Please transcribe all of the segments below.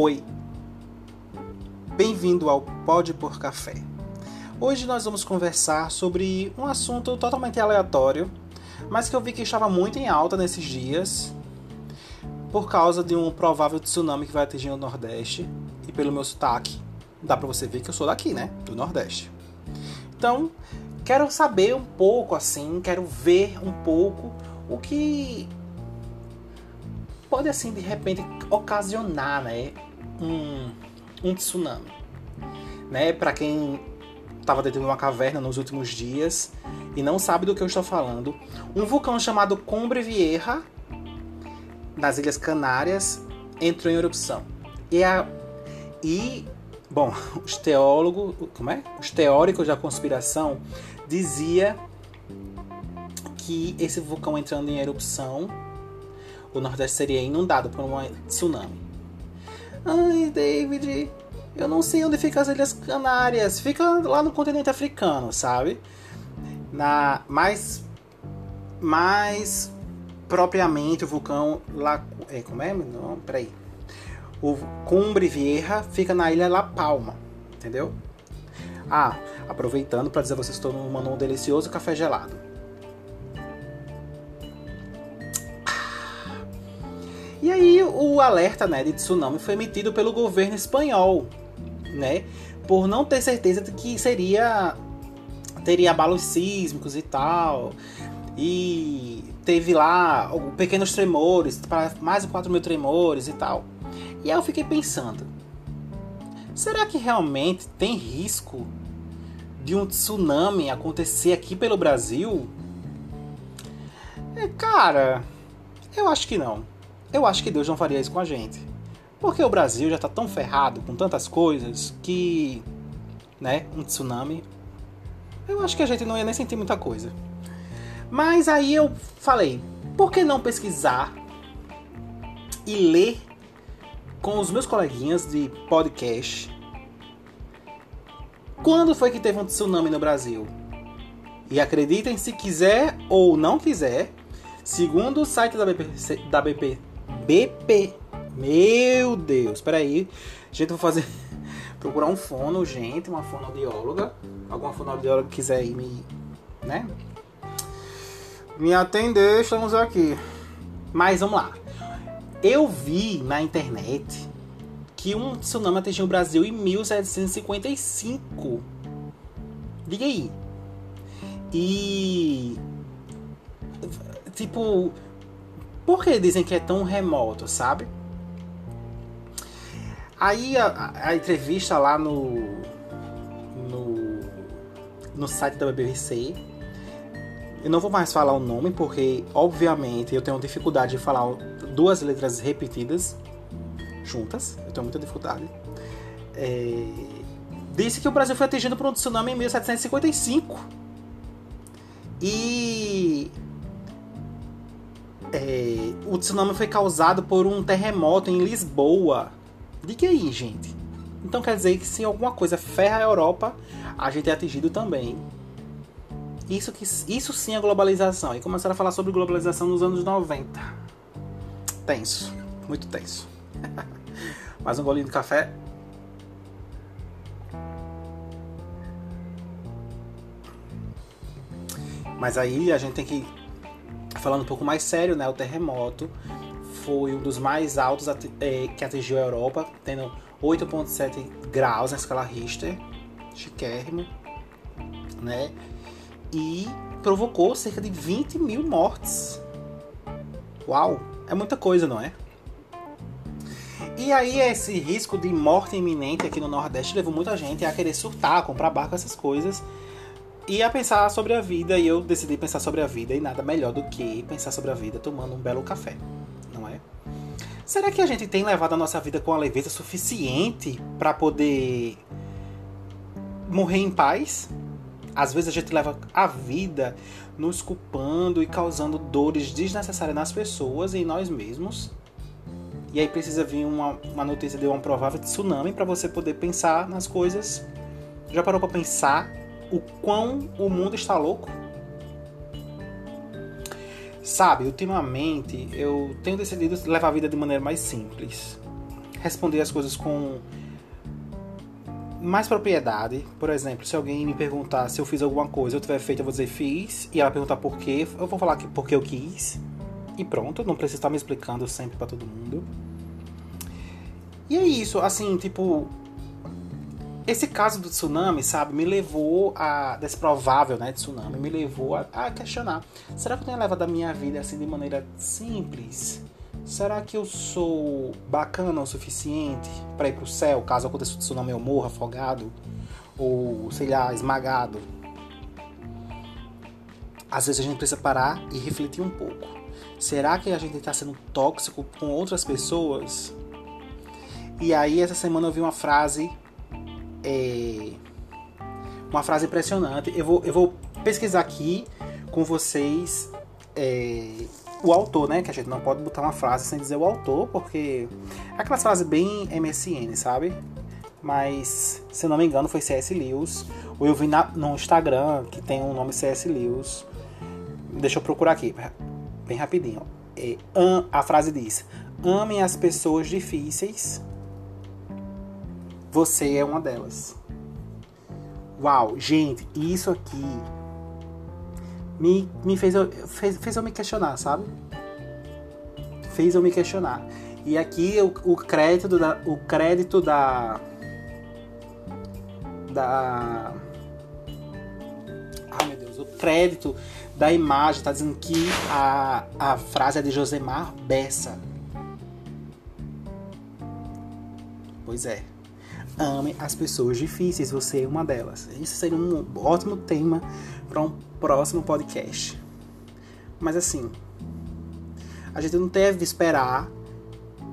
Oi, bem-vindo ao Pode por Café. Hoje nós vamos conversar sobre um assunto totalmente aleatório, mas que eu vi que estava muito em alta nesses dias por causa de um provável tsunami que vai atingir o Nordeste e pelo meu sotaque dá para você ver que eu sou daqui, né, do Nordeste. Então, quero saber um pouco assim, quero ver um pouco o que pode assim de repente ocasionar, né, um, um tsunami, né? Para quem estava dentro de uma caverna nos últimos dias e não sabe do que eu estou falando, um vulcão chamado Cumbre Vieja nas Ilhas Canárias entrou em erupção. E a e bom, os teólogos, como é? Os teóricos da conspiração dizia que esse vulcão entrando em erupção o Nordeste seria inundado por um tsunami. Ai, David, eu não sei onde ficam as Ilhas Canárias. Fica lá no continente africano, sabe? Na mais mais propriamente o vulcão lá, é, como é? Não, peraí. O Cumbre Vieja fica na ilha La Palma, entendeu? Ah, aproveitando para dizer a vocês que estou tomando um delicioso café gelado. E aí o alerta né, de tsunami foi emitido pelo governo espanhol, né? Por não ter certeza de que seria teria abalos sísmicos e tal. E teve lá pequenos tremores, para mais de 4 mil tremores e tal. E aí eu fiquei pensando, será que realmente tem risco de um tsunami acontecer aqui pelo Brasil? É, cara, eu acho que não eu acho que Deus não faria isso com a gente. Porque o Brasil já está tão ferrado com tantas coisas que, né, um tsunami, eu acho que a gente não ia nem sentir muita coisa. Mas aí eu falei, por que não pesquisar e ler com os meus coleguinhas de podcast quando foi que teve um tsunami no Brasil? E acreditem se quiser ou não quiser, segundo o site da da BP BP. Meu Deus, peraí. Gente, vou fazer. Procurar um fono, gente, uma fonoaudióloga. Alguma fonoaudióloga que quiser ir me. né? Me atender, estamos aqui. Mas vamos lá. Eu vi na internet que um tsunami atingiu o Brasil em 1755. Diga aí. E. Tipo por que dizem que é tão remoto, sabe? Aí a, a entrevista lá no, no, no site da BBC, eu não vou mais falar o nome porque, obviamente, eu tenho dificuldade de falar duas letras repetidas juntas. Eu tenho muita dificuldade. É, disse que o Brasil foi atingido por um tsunami em 1755. E é, o tsunami foi causado por um terremoto em Lisboa. Diga aí, gente. Então quer dizer que se alguma coisa ferra a Europa, a gente é atingido também. Isso, que, isso sim é globalização. E começaram a falar sobre globalização nos anos 90. Tenso. Muito tenso. Mais um golinho de café. Mas aí a gente tem que falando um pouco mais sério, né, o terremoto foi um dos mais altos é, que atingiu a Europa, tendo 8,7 graus na escala Richter, chiquérrimo, né? E provocou cerca de 20 mil mortes. Uau, é muita coisa, não é? E aí esse risco de morte iminente aqui no Nordeste levou muita gente a querer surtar, comprar barco, essas coisas ia pensar sobre a vida e eu decidi pensar sobre a vida e nada melhor do que pensar sobre a vida tomando um belo café, não é? Será que a gente tem levado a nossa vida com a leveza suficiente para poder morrer em paz? Às vezes a gente leva a vida nos culpando e causando dores desnecessárias nas pessoas e em nós mesmos. E aí precisa vir uma, uma notícia de um provável tsunami para você poder pensar nas coisas. Já parou para pensar o quão o mundo está louco? Sabe, ultimamente eu tenho decidido levar a vida de maneira mais simples. responder as coisas com mais propriedade. Por exemplo, se alguém me perguntar se eu fiz alguma coisa, eu tiver feito, eu vou dizer fiz, e ela perguntar por quê, eu vou falar que porque eu quis. E pronto, não preciso estar me explicando sempre para todo mundo. E é isso, assim, tipo, esse caso do tsunami, sabe, me levou a. desse provável, né, tsunami, me levou a, a, questionar: será que eu tenho levado a minha vida assim de maneira simples? Será que eu sou bacana o suficiente para ir pro céu caso aconteça o tsunami eu morra afogado? Ou, sei lá, esmagado? Às vezes a gente precisa parar e refletir um pouco. Será que a gente está sendo tóxico com outras pessoas? E aí, essa semana eu vi uma frase. É, uma frase impressionante. Eu vou, eu vou pesquisar aqui com vocês. É, o autor, né? Que a gente não pode botar uma frase sem dizer o autor, porque é aquelas frases bem MSN, sabe? Mas, se eu não me engano, foi C.S. Lewis. Ou eu vi na, no Instagram que tem um nome C.S. Lewis. Deixa eu procurar aqui, bem rapidinho. É, a frase diz: Amem as pessoas difíceis. Você é uma delas. Uau, gente, isso aqui me, me fez, eu, fez, fez eu me questionar, sabe? Fez eu me questionar. E aqui o, o crédito da. O crédito da. Da. Ai meu Deus, o crédito da imagem tá dizendo que a, a frase é de Josemar Bessa. Pois é. Ame as pessoas difíceis, você é uma delas. Isso seria um ótimo tema para um próximo podcast. Mas assim, a gente não deve esperar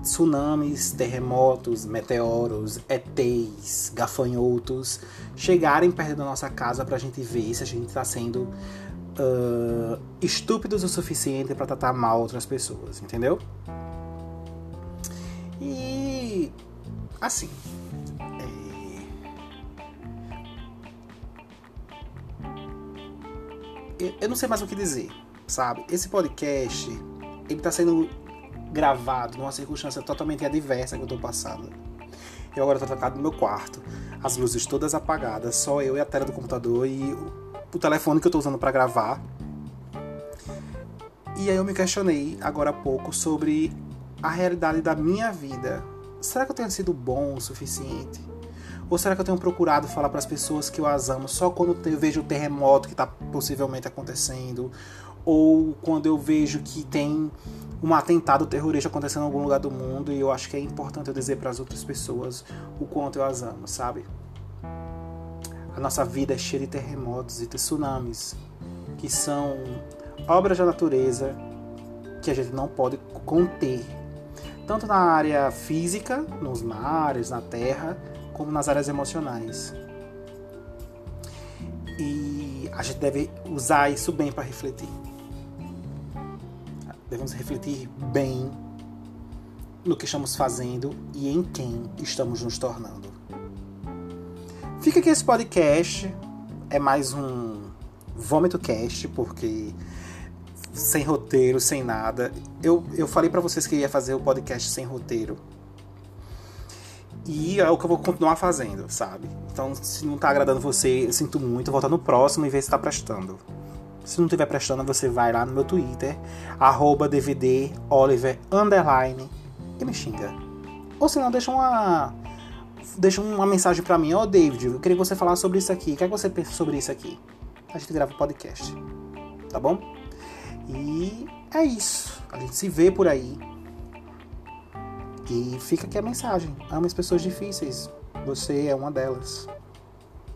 tsunamis, terremotos, meteoros, ETs, gafanhotos chegarem perto da nossa casa para a gente ver se a gente está sendo uh, estúpidos o suficiente para tratar mal outras pessoas, entendeu? E assim, eu não sei mais o que dizer, sabe? Esse podcast, ele tá sendo gravado numa circunstância totalmente adversa que eu tô passando. Eu agora tô trancado no meu quarto, as luzes todas apagadas, só eu e a tela do computador e o telefone que eu tô usando para gravar. E aí eu me questionei agora há pouco sobre a realidade da minha vida. Será que eu tenho sido bom o suficiente? Ou será que eu tenho procurado falar para as pessoas que eu as amo só quando eu vejo o terremoto que está possivelmente acontecendo? Ou quando eu vejo que tem um atentado terrorista acontecendo em algum lugar do mundo e eu acho que é importante eu dizer para as outras pessoas o quanto eu as amo, sabe? A nossa vida é cheia de terremotos e de tsunamis, que são obras da natureza que a gente não pode conter, tanto na área física, nos mares, na terra, como nas áreas emocionais. E a gente deve usar isso bem para refletir. Devemos refletir bem no que estamos fazendo e em quem estamos nos tornando. Fica aqui esse podcast. É mais um vômito cast, porque sem roteiro, sem nada. Eu, eu falei para vocês que ia fazer o podcast sem roteiro e é o que eu vou continuar fazendo, sabe? Então, se não tá agradando você, eu sinto muito, volta no próximo e vê se tá prestando. Se não estiver prestando, você vai lá no meu Twitter, arroba underline e me xinga. Ou se não, deixa uma. Deixa uma mensagem pra mim, ó oh, David, eu queria que você falasse sobre isso aqui. O que é que você pensa sobre isso aqui? A gente grava podcast. Tá bom? E é isso. A gente se vê por aí. E fica aqui a mensagem: ame as pessoas difíceis. Você é uma delas.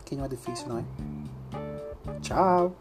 Quem não é difícil, não é? Tchau!